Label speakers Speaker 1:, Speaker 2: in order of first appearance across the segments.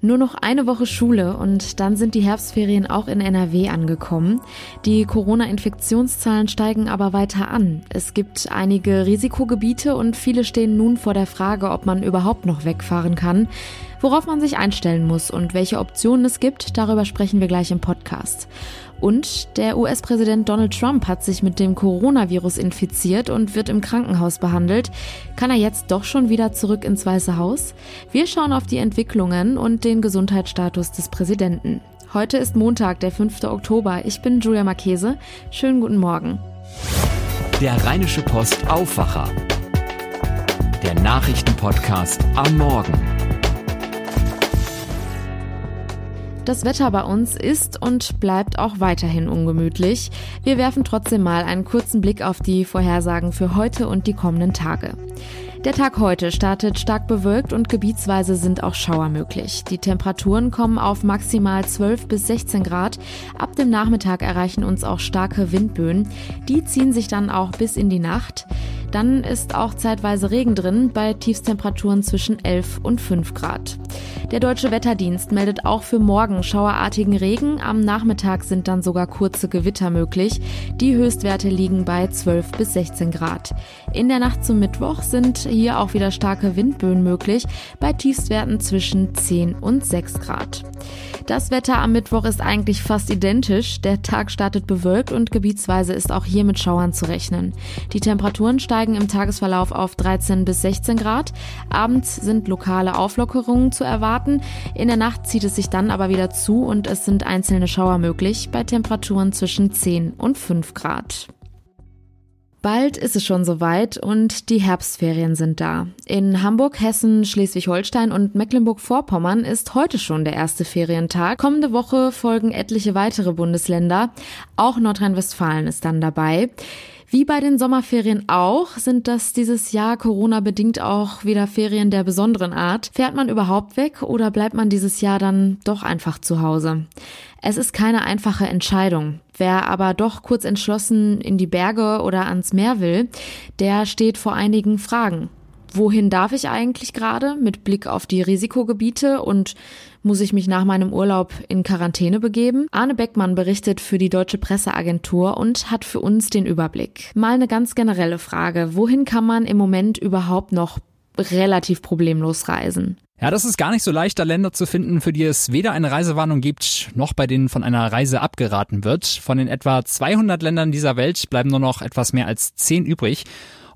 Speaker 1: Nur noch eine Woche Schule und dann sind die Herbstferien auch in NRW angekommen. Die Corona-Infektionszahlen steigen aber weiter an. Es gibt einige Risikogebiete und viele stehen nun vor der Frage, ob man überhaupt noch wegfahren kann. Worauf man sich einstellen muss und welche Optionen es gibt, darüber sprechen wir gleich im Podcast. Und der US-Präsident Donald Trump hat sich mit dem Coronavirus infiziert und wird im Krankenhaus behandelt. Kann er jetzt doch schon wieder zurück ins Weiße Haus? Wir schauen auf die Entwicklungen und den Gesundheitsstatus des Präsidenten. Heute ist Montag, der 5. Oktober. Ich bin Julia Marchese. Schönen guten Morgen.
Speaker 2: Der Rheinische Post Aufwacher. Der Nachrichtenpodcast am Morgen.
Speaker 1: Das Wetter bei uns ist und bleibt auch weiterhin ungemütlich. Wir werfen trotzdem mal einen kurzen Blick auf die Vorhersagen für heute und die kommenden Tage. Der Tag heute startet stark bewölkt und gebietsweise sind auch Schauer möglich. Die Temperaturen kommen auf maximal 12 bis 16 Grad. Ab dem Nachmittag erreichen uns auch starke Windböen. Die ziehen sich dann auch bis in die Nacht. Dann ist auch zeitweise Regen drin bei Tiefstemperaturen zwischen 11 und 5 Grad. Der Deutsche Wetterdienst meldet auch für morgen schauerartigen Regen. Am Nachmittag sind dann sogar kurze Gewitter möglich. Die Höchstwerte liegen bei 12 bis 16 Grad. In der Nacht zum Mittwoch sind hier auch wieder starke Windböen möglich, bei Tiefstwerten zwischen 10 und 6 Grad. Das Wetter am Mittwoch ist eigentlich fast identisch. Der Tag startet bewölkt und gebietsweise ist auch hier mit Schauern zu rechnen. Die Temperaturen steigen im Tagesverlauf auf 13 bis 16 Grad. Abends sind lokale Auflockerungen zu erwarten. In der Nacht zieht es sich dann aber wieder zu und es sind einzelne Schauer möglich bei Temperaturen zwischen 10 und 5 Grad. Bald ist es schon soweit und die Herbstferien sind da. In Hamburg, Hessen, Schleswig-Holstein und Mecklenburg-Vorpommern ist heute schon der erste Ferientag. Kommende Woche folgen etliche weitere Bundesländer. Auch Nordrhein-Westfalen ist dann dabei. Wie bei den Sommerferien auch, sind das dieses Jahr Corona-bedingt auch wieder Ferien der besonderen Art. Fährt man überhaupt weg oder bleibt man dieses Jahr dann doch einfach zu Hause? Es ist keine einfache Entscheidung. Wer aber doch kurz entschlossen in die Berge oder ans Meer will, der steht vor einigen Fragen. Wohin darf ich eigentlich gerade mit Blick auf die Risikogebiete und muss ich mich nach meinem Urlaub in Quarantäne begeben? Arne Beckmann berichtet für die Deutsche Presseagentur und hat für uns den Überblick. Mal eine ganz generelle Frage. Wohin kann man im Moment überhaupt noch relativ problemlos reisen?
Speaker 3: Ja, das ist gar nicht so leicht, da Länder zu finden, für die es weder eine Reisewarnung gibt, noch bei denen von einer Reise abgeraten wird. Von den etwa 200 Ländern dieser Welt bleiben nur noch etwas mehr als 10 übrig.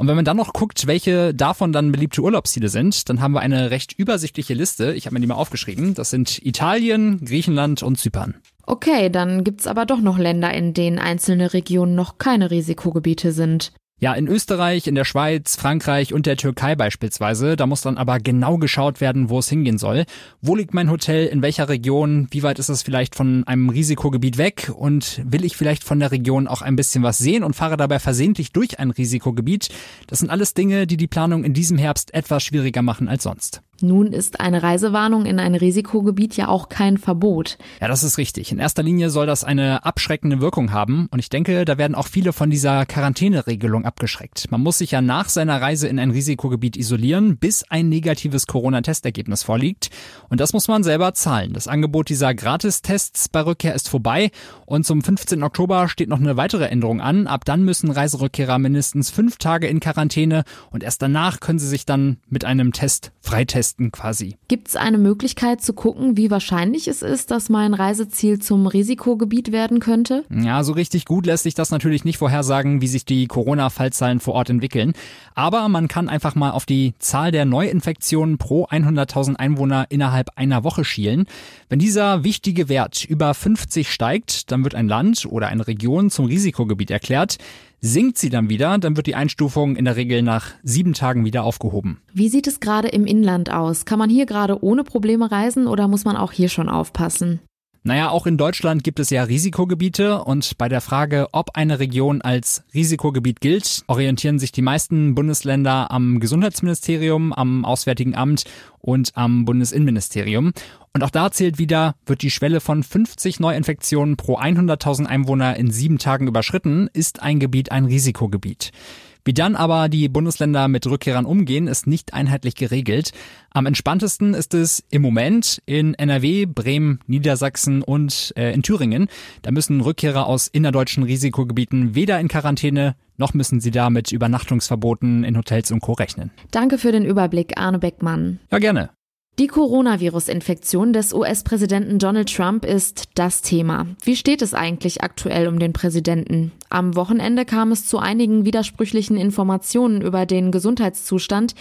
Speaker 3: Und wenn man dann noch guckt, welche davon dann beliebte Urlaubsziele sind, dann haben wir eine recht übersichtliche Liste. Ich habe mir die mal aufgeschrieben. Das sind Italien, Griechenland und Zypern.
Speaker 1: Okay, dann gibt's aber doch noch Länder, in denen einzelne Regionen noch keine Risikogebiete sind.
Speaker 3: Ja, in Österreich, in der Schweiz, Frankreich und der Türkei beispielsweise, da muss dann aber genau geschaut werden, wo es hingehen soll. Wo liegt mein Hotel, in welcher Region, wie weit ist es vielleicht von einem Risikogebiet weg und will ich vielleicht von der Region auch ein bisschen was sehen und fahre dabei versehentlich durch ein Risikogebiet? Das sind alles Dinge, die die Planung in diesem Herbst etwas schwieriger machen als sonst.
Speaker 1: Nun ist eine Reisewarnung in ein Risikogebiet ja auch kein Verbot.
Speaker 3: Ja, das ist richtig. In erster Linie soll das eine abschreckende Wirkung haben und ich denke, da werden auch viele von dieser Quarantäneregelung abgeschreckt. Man muss sich ja nach seiner Reise in ein Risikogebiet isolieren, bis ein negatives Corona-Testergebnis vorliegt und das muss man selber zahlen. Das Angebot dieser Gratistests bei Rückkehr ist vorbei und zum 15. Oktober steht noch eine weitere Änderung an. Ab dann müssen Reiserückkehrer mindestens fünf Tage in Quarantäne und erst danach können sie sich dann mit einem Test freitesten testen quasi.
Speaker 1: Gibt es eine Möglichkeit zu gucken, wie wahrscheinlich es ist, dass mein Reiseziel zum Risikogebiet werden könnte?
Speaker 3: Ja, so richtig gut lässt sich das natürlich nicht vorhersagen, wie sich die Corona-Fallzahlen vor Ort entwickeln. Aber man kann einfach mal auf die Zahl der Neuinfektionen pro 100.000 Einwohner innerhalb einer Woche schielen. Wenn dieser wichtige Wert über 50 steigt, dann wird ein Land oder eine Region zum Risikogebiet erklärt. Sinkt sie dann wieder, dann wird die Einstufung in der Regel nach sieben Tagen wieder aufgehoben.
Speaker 1: Wie sieht es gerade im Inland aus? Kann man hier gerade ohne Probleme reisen oder muss man auch hier schon aufpassen?
Speaker 3: Naja, auch in Deutschland gibt es ja Risikogebiete und bei der Frage, ob eine Region als Risikogebiet gilt, orientieren sich die meisten Bundesländer am Gesundheitsministerium, am Auswärtigen Amt und am Bundesinnenministerium. Und auch da zählt wieder, wird die Schwelle von 50 Neuinfektionen pro 100.000 Einwohner in sieben Tagen überschritten, ist ein Gebiet ein Risikogebiet. Wie dann aber die Bundesländer mit Rückkehrern umgehen, ist nicht einheitlich geregelt. Am entspanntesten ist es im Moment in NRW, Bremen, Niedersachsen und äh, in Thüringen. Da müssen Rückkehrer aus innerdeutschen Risikogebieten weder in Quarantäne noch müssen sie da mit Übernachtungsverboten in Hotels und Co. rechnen.
Speaker 1: Danke für den Überblick, Arne Beckmann.
Speaker 3: Ja, gerne.
Speaker 1: Die Coronavirus-Infektion des US-Präsidenten Donald Trump ist das Thema. Wie steht es eigentlich aktuell um den Präsidenten? Am Wochenende kam es zu einigen widersprüchlichen Informationen über den Gesundheitszustand.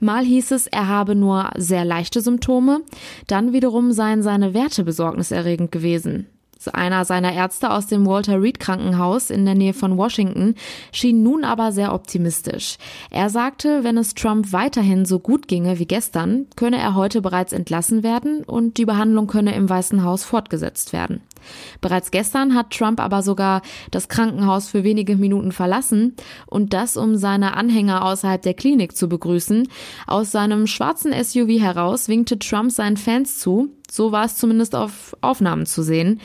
Speaker 1: Mal hieß es, er habe nur sehr leichte Symptome, dann wiederum seien seine Werte besorgniserregend gewesen. Einer seiner Ärzte aus dem Walter Reed Krankenhaus in der Nähe von Washington schien nun aber sehr optimistisch. Er sagte, wenn es Trump weiterhin so gut ginge wie gestern, könne er heute bereits entlassen werden und die Behandlung könne im Weißen Haus fortgesetzt werden. Bereits gestern hat Trump aber sogar das Krankenhaus für wenige Minuten verlassen und das, um seine Anhänger außerhalb der Klinik zu begrüßen. Aus seinem schwarzen SUV heraus winkte Trump seinen Fans zu, so war es zumindest auf Aufnahmen zu sehen.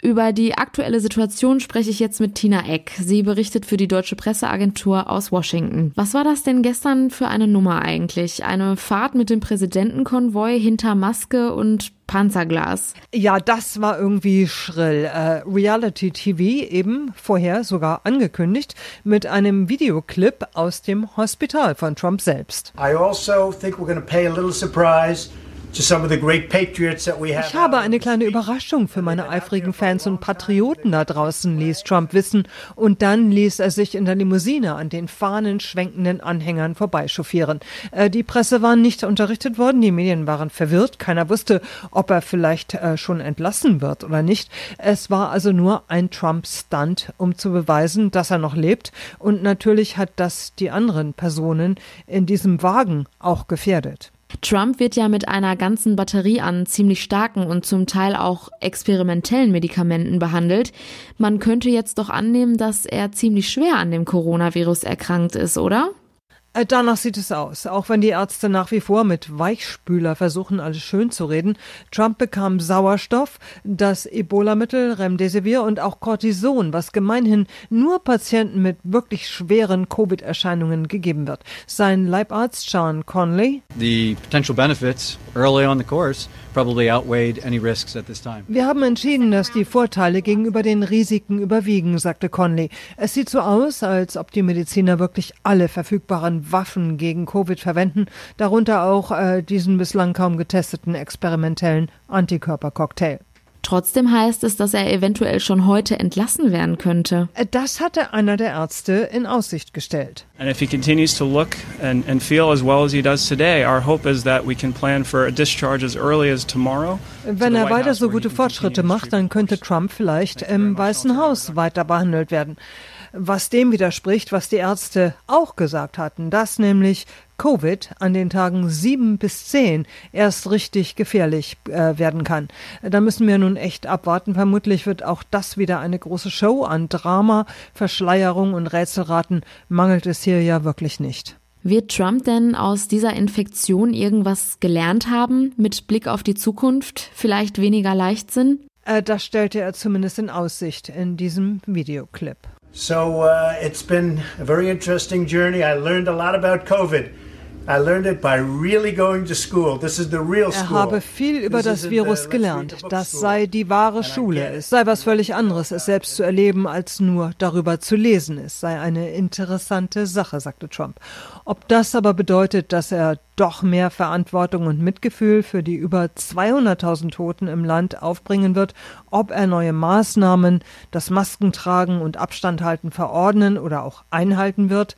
Speaker 1: Über die aktuelle Situation spreche ich jetzt mit Tina Eck. Sie berichtet für die Deutsche Presseagentur aus Washington. Was war das denn gestern für eine Nummer eigentlich? Eine Fahrt mit dem Präsidentenkonvoi hinter Maske und Panzerglas.
Speaker 4: Ja, das war irgendwie schrill. Äh, Reality TV eben vorher sogar angekündigt mit einem Videoclip aus dem Hospital von Trump selbst.
Speaker 5: I also think we're going to pay a little surprise ich
Speaker 4: habe eine kleine Überraschung für meine eifrigen Fans und Patrioten da draußen, ließ Trump wissen. Und dann ließ er sich in der Limousine an den fahnenschwenkenden Anhängern vorbeichauffieren. Äh, die Presse war nicht unterrichtet worden, die Medien waren verwirrt. Keiner wusste, ob er vielleicht äh, schon entlassen wird oder nicht. Es war also nur ein Trump-Stunt, um zu beweisen, dass er noch lebt. Und natürlich hat das die anderen Personen in diesem Wagen auch gefährdet.
Speaker 1: Trump wird ja mit einer ganzen Batterie an ziemlich starken und zum Teil auch experimentellen Medikamenten behandelt. Man könnte jetzt doch annehmen, dass er ziemlich schwer an dem Coronavirus erkrankt ist, oder?
Speaker 4: Äh, danach sieht es aus, auch wenn die Ärzte nach wie vor mit Weichspüler versuchen, alles schön zu reden. Trump bekam Sauerstoff, das Ebola-Mittel Remdesivir und auch Cortison, was gemeinhin nur Patienten mit wirklich schweren Covid-Erscheinungen gegeben wird. Sein Leibarzt Sean Conley.
Speaker 6: The potential benefits early on the course probably outweighed any risks at this time.
Speaker 4: Wir haben entschieden, dass die Vorteile gegenüber den Risiken überwiegen, sagte Conley. Es sieht so aus, als ob die Mediziner wirklich alle verfügbaren Waffen gegen Covid verwenden, darunter auch äh, diesen bislang kaum getesteten experimentellen Antikörpercocktail.
Speaker 1: Trotzdem heißt es, dass er eventuell schon heute entlassen werden könnte.
Speaker 4: Das hatte einer der Ärzte in Aussicht gestellt.
Speaker 7: And if he continues to look and, and feel as well as he does today, our hope is that we can plan for a discharge as early as tomorrow.
Speaker 4: Wenn er weiter so gute Fortschritte macht, dann könnte Trump vielleicht im Weißen Haus weiter behandelt werden was dem widerspricht, was die Ärzte auch gesagt hatten, dass nämlich Covid an den Tagen sieben bis zehn erst richtig gefährlich äh, werden kann. Da müssen wir nun echt abwarten. Vermutlich wird auch das wieder eine große Show an Drama, Verschleierung und Rätselraten mangelt es hier ja wirklich nicht.
Speaker 1: Wird Trump denn aus dieser Infektion irgendwas gelernt haben mit Blick auf die Zukunft? Vielleicht weniger Leichtsinn?
Speaker 4: Äh, das stellte er zumindest in Aussicht in diesem Videoclip.
Speaker 5: So uh, it's been a very interesting journey. I learned a lot about COVID. Er
Speaker 4: habe viel über das Virus gelernt. Das sei die wahre Schule. Es sei was völlig anderes, es selbst zu erleben, als nur darüber zu lesen. Es sei eine interessante Sache, sagte Trump. Ob das aber bedeutet, dass er doch mehr Verantwortung und Mitgefühl für die über 200.000 Toten im Land aufbringen wird, ob er neue Maßnahmen, das Maskentragen und Abstand halten verordnen oder auch einhalten wird,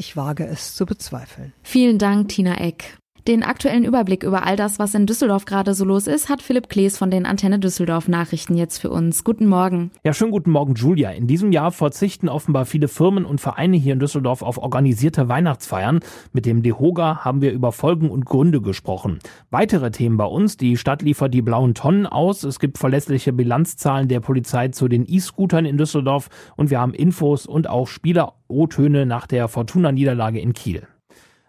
Speaker 4: ich wage es zu bezweifeln.
Speaker 1: Vielen Dank, Tina Eck. Den aktuellen Überblick über all das, was in Düsseldorf gerade so los ist, hat Philipp Klees von den Antenne Düsseldorf Nachrichten jetzt für uns. Guten Morgen.
Speaker 8: Ja, schönen guten Morgen, Julia. In diesem Jahr verzichten offenbar viele Firmen und Vereine hier in Düsseldorf auf organisierte Weihnachtsfeiern. Mit dem DEHOGA haben wir über Folgen und Gründe gesprochen. Weitere Themen bei uns. Die Stadt liefert die blauen Tonnen aus. Es gibt verlässliche Bilanzzahlen der Polizei zu den E-Scootern in Düsseldorf und wir haben Infos und auch Spieler O-Töne nach der Fortuna-Niederlage in Kiel.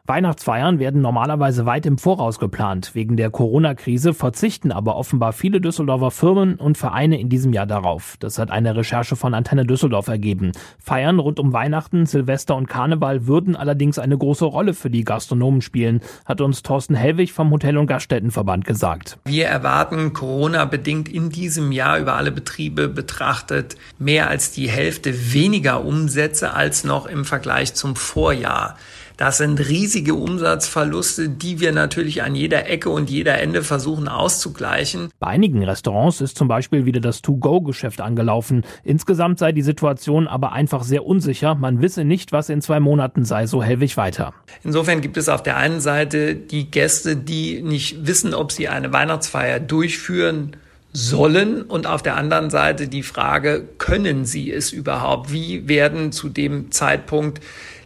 Speaker 8: Weihnachtsfeiern werden normalerweise weit im Voraus geplant. Wegen der Corona-Krise verzichten aber offenbar viele Düsseldorfer Firmen und Vereine in diesem Jahr darauf. Das hat eine Recherche von Antenne Düsseldorf ergeben. Feiern rund um Weihnachten, Silvester und Karneval würden allerdings eine große Rolle für die Gastronomen spielen, hat uns Thorsten Hellwig vom Hotel- und Gaststättenverband gesagt.
Speaker 9: Wir erwarten Corona-bedingt in diesem Jahr über alle Betriebe betrachtet mehr als die Hälfte weniger Umsätze als noch im Vergleich zum Vorjahr. Das sind riesige Umsatzverluste, die wir natürlich an jeder Ecke und jeder Ende versuchen auszugleichen.
Speaker 8: Bei einigen Restaurants ist zum Beispiel wieder das To-Go-Geschäft angelaufen. Insgesamt sei die Situation aber einfach sehr unsicher. Man wisse nicht, was in zwei Monaten sei, so Hellwig weiter.
Speaker 9: Insofern gibt es auf der einen Seite die Gäste, die nicht wissen, ob sie eine Weihnachtsfeier durchführen sollen und auf der anderen Seite die Frage, können sie es überhaupt? Wie werden zu dem Zeitpunkt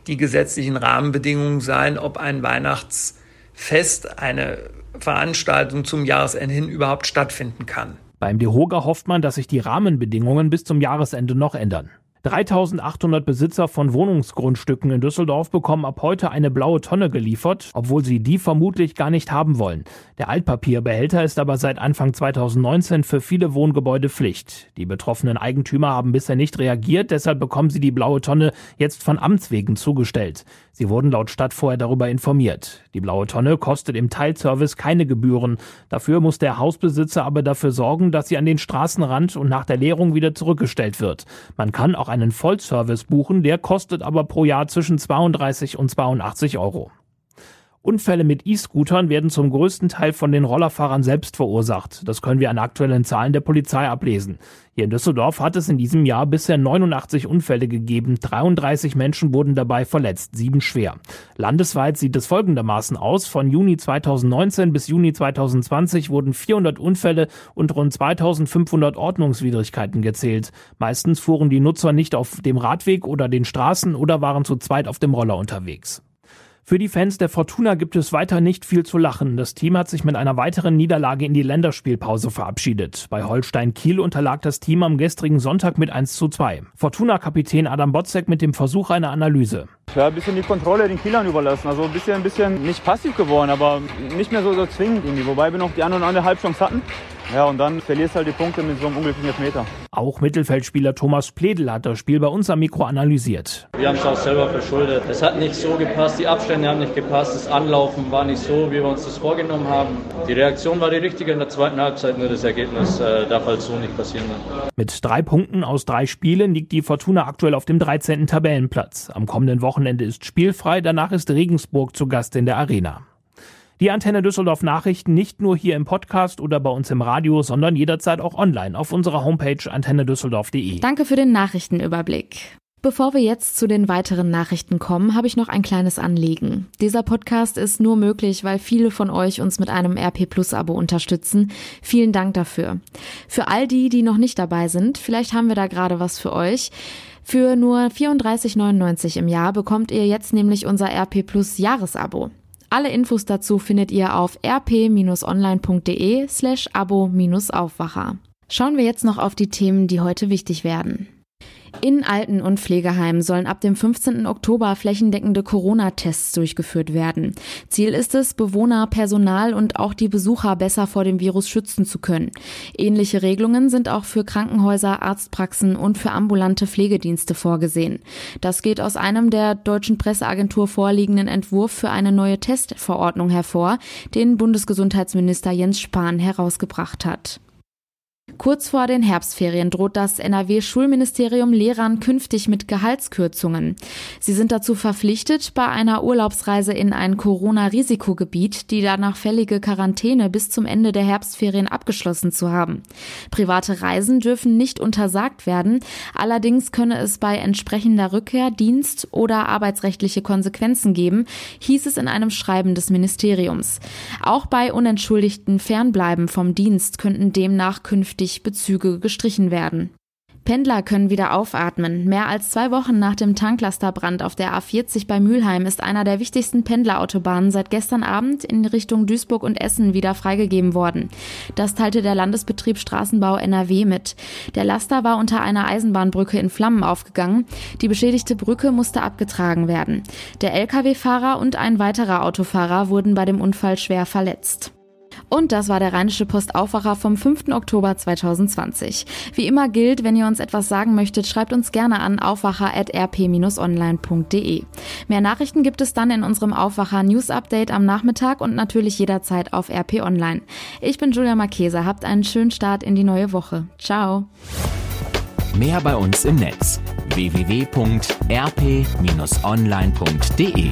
Speaker 9: die gesetzlichen Rahmenbedingungen sein, ob ein Weihnachtsfest, eine Veranstaltung zum Jahresende hin überhaupt stattfinden kann.
Speaker 8: Beim DeHoga hofft man, dass sich die Rahmenbedingungen bis zum Jahresende noch ändern. 3800 Besitzer von Wohnungsgrundstücken in Düsseldorf bekommen ab heute eine blaue Tonne geliefert, obwohl sie die vermutlich gar nicht haben wollen. Der Altpapierbehälter ist aber seit Anfang 2019 für viele Wohngebäude Pflicht. Die betroffenen Eigentümer haben bisher nicht reagiert, deshalb bekommen sie die blaue Tonne jetzt von Amts wegen zugestellt. Sie wurden laut Stadt vorher darüber informiert. Die blaue Tonne kostet im Teilservice keine Gebühren. Dafür muss der Hausbesitzer aber dafür sorgen, dass sie an den Straßenrand und nach der Leerung wieder zurückgestellt wird. Man kann auch einen Vollservice buchen, der kostet aber pro Jahr zwischen 32 und 82 Euro. Unfälle mit E-Scootern werden zum größten Teil von den Rollerfahrern selbst verursacht. Das können wir an aktuellen Zahlen der Polizei ablesen. Hier in Düsseldorf hat es in diesem Jahr bisher 89 Unfälle gegeben. 33 Menschen wurden dabei verletzt, sieben schwer. Landesweit sieht es folgendermaßen aus. Von Juni 2019 bis Juni 2020 wurden 400 Unfälle und rund 2500 Ordnungswidrigkeiten gezählt. Meistens fuhren die Nutzer nicht auf dem Radweg oder den Straßen oder waren zu zweit auf dem Roller unterwegs. Für die Fans der Fortuna gibt es weiter nicht viel zu lachen. Das Team hat sich mit einer weiteren Niederlage in die Länderspielpause verabschiedet. Bei Holstein Kiel unterlag das Team am gestrigen Sonntag mit 1 zu 2. Fortuna-Kapitän Adam Botzek mit dem Versuch einer Analyse.
Speaker 10: Ja, ein bisschen die Kontrolle den Kielern überlassen. Also ein bisschen, ein bisschen nicht passiv geworden, aber nicht mehr so, so zwingend irgendwie. Wobei wir noch die eine oder andere Halbchance hatten. Ja, und dann verlierst halt die Punkte mit so einem unglücklichen Elfmeter.
Speaker 8: Auch Mittelfeldspieler Thomas Pledel hat das Spiel bei uns am Mikro analysiert.
Speaker 11: Wir haben es auch selber verschuldet. Es hat nicht so gepasst, die Abstände haben nicht gepasst, das Anlaufen war nicht so, wie wir uns das vorgenommen haben. Die Reaktion war die richtige in der zweiten Halbzeit, nur das Ergebnis äh, darf halt so nicht passieren.
Speaker 8: Mit drei Punkten aus drei Spielen liegt die Fortuna aktuell auf dem 13. Tabellenplatz. Am kommenden Wochenende ist spielfrei, danach ist Regensburg zu Gast in der Arena. Die Antenne Düsseldorf Nachrichten nicht nur hier im Podcast oder bei uns im Radio, sondern jederzeit auch online auf unserer Homepage antennedüsseldorf.de.
Speaker 1: Danke für den Nachrichtenüberblick. Bevor wir jetzt zu den weiteren Nachrichten kommen, habe ich noch ein kleines Anliegen. Dieser Podcast ist nur möglich, weil viele von euch uns mit einem RP Plus Abo unterstützen. Vielen Dank dafür. Für all die, die noch nicht dabei sind, vielleicht haben wir da gerade was für euch. Für nur 34,99 im Jahr bekommt ihr jetzt nämlich unser RP Plus Jahresabo. Alle Infos dazu findet ihr auf rp-online.de slash abo-aufwacher. Schauen wir jetzt noch auf die Themen, die heute wichtig werden. In Alten- und Pflegeheimen sollen ab dem 15. Oktober flächendeckende Corona-Tests durchgeführt werden. Ziel ist es, Bewohner, Personal und auch die Besucher besser vor dem Virus schützen zu können. Ähnliche Regelungen sind auch für Krankenhäuser, Arztpraxen und für ambulante Pflegedienste vorgesehen. Das geht aus einem der deutschen Presseagentur vorliegenden Entwurf für eine neue Testverordnung hervor, den Bundesgesundheitsminister Jens Spahn herausgebracht hat. Kurz vor den Herbstferien droht das NRW-Schulministerium Lehrern künftig mit Gehaltskürzungen. Sie sind dazu verpflichtet, bei einer Urlaubsreise in ein Corona-Risikogebiet die danach fällige Quarantäne bis zum Ende der Herbstferien abgeschlossen zu haben. Private Reisen dürfen nicht untersagt werden, allerdings könne es bei entsprechender Rückkehr Dienst- oder arbeitsrechtliche Konsequenzen geben, hieß es in einem Schreiben des Ministeriums. Auch bei unentschuldigten Fernbleiben vom Dienst könnten demnach künftig Bezüge gestrichen werden. Pendler können wieder aufatmen. Mehr als zwei Wochen nach dem Tanklasterbrand auf der A40 bei Mülheim ist einer der wichtigsten Pendlerautobahnen seit gestern Abend in Richtung Duisburg und Essen wieder freigegeben worden. Das teilte der Landesbetrieb Straßenbau NRW mit. Der Laster war unter einer Eisenbahnbrücke in Flammen aufgegangen. Die beschädigte Brücke musste abgetragen werden. Der Lkw-Fahrer und ein weiterer Autofahrer wurden bei dem Unfall schwer verletzt. Und das war der Rheinische Post Aufwacher vom 5. Oktober 2020. Wie immer gilt, wenn ihr uns etwas sagen möchtet, schreibt uns gerne an aufwacher.rp-online.de. Mehr Nachrichten gibt es dann in unserem Aufwacher News Update am Nachmittag und natürlich jederzeit auf RP Online. Ich bin Julia Marchese, habt einen schönen Start in die neue Woche. Ciao.
Speaker 2: Mehr bei uns im Netz www.rp-online.de